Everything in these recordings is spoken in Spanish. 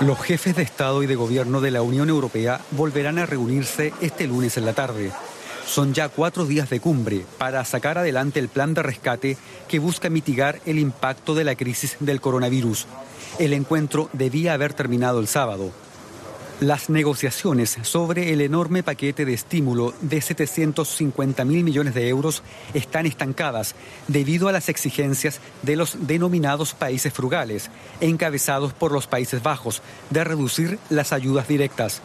Los jefes de Estado y de Gobierno de la Unión Europea volverán a reunirse este lunes en la tarde. Son ya cuatro días de cumbre para sacar adelante el plan de rescate que busca mitigar el impacto de la crisis del coronavirus. El encuentro debía haber terminado el sábado, las negociaciones sobre el enorme paquete de estímulo de 750 mil millones de euros están estancadas debido a las exigencias de los denominados países frugales, encabezados por los Países Bajos, de reducir las ayudas directas.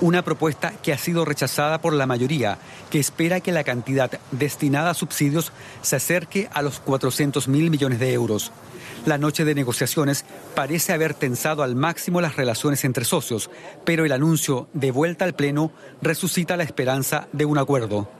Una propuesta que ha sido rechazada por la mayoría, que espera que la cantidad destinada a subsidios se acerque a los 400 mil millones de euros. La noche de negociaciones parece haber tensado al máximo las relaciones entre socios, pero el anuncio de vuelta al Pleno resucita la esperanza de un acuerdo.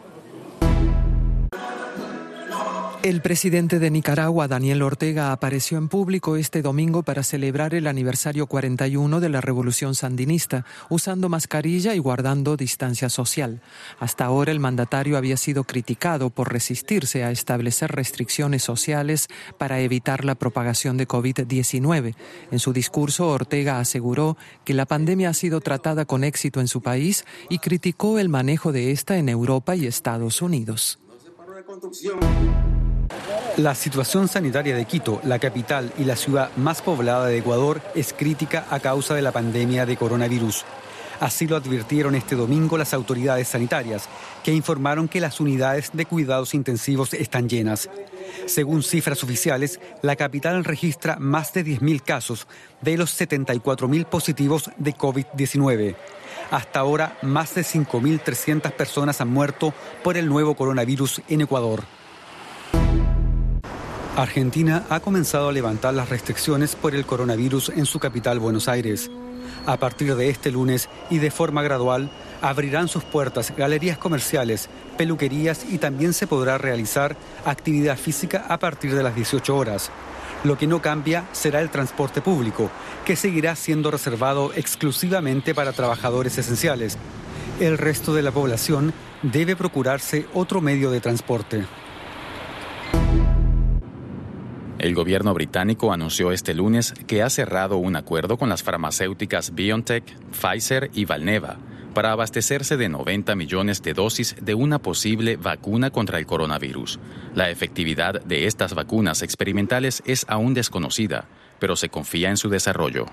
El presidente de Nicaragua, Daniel Ortega, apareció en público este domingo para celebrar el aniversario 41 de la revolución sandinista, usando mascarilla y guardando distancia social. Hasta ahora el mandatario había sido criticado por resistirse a establecer restricciones sociales para evitar la propagación de COVID-19. En su discurso, Ortega aseguró que la pandemia ha sido tratada con éxito en su país y criticó el manejo de esta en Europa y Estados Unidos. La situación sanitaria de Quito, la capital y la ciudad más poblada de Ecuador, es crítica a causa de la pandemia de coronavirus. Así lo advirtieron este domingo las autoridades sanitarias, que informaron que las unidades de cuidados intensivos están llenas. Según cifras oficiales, la capital registra más de 10.000 casos de los 74.000 positivos de COVID-19. Hasta ahora, más de 5.300 personas han muerto por el nuevo coronavirus en Ecuador. Argentina ha comenzado a levantar las restricciones por el coronavirus en su capital, Buenos Aires. A partir de este lunes y de forma gradual, abrirán sus puertas galerías comerciales, peluquerías y también se podrá realizar actividad física a partir de las 18 horas. Lo que no cambia será el transporte público, que seguirá siendo reservado exclusivamente para trabajadores esenciales. El resto de la población debe procurarse otro medio de transporte. El gobierno británico anunció este lunes que ha cerrado un acuerdo con las farmacéuticas BioNTech, Pfizer y Valneva para abastecerse de 90 millones de dosis de una posible vacuna contra el coronavirus. La efectividad de estas vacunas experimentales es aún desconocida, pero se confía en su desarrollo.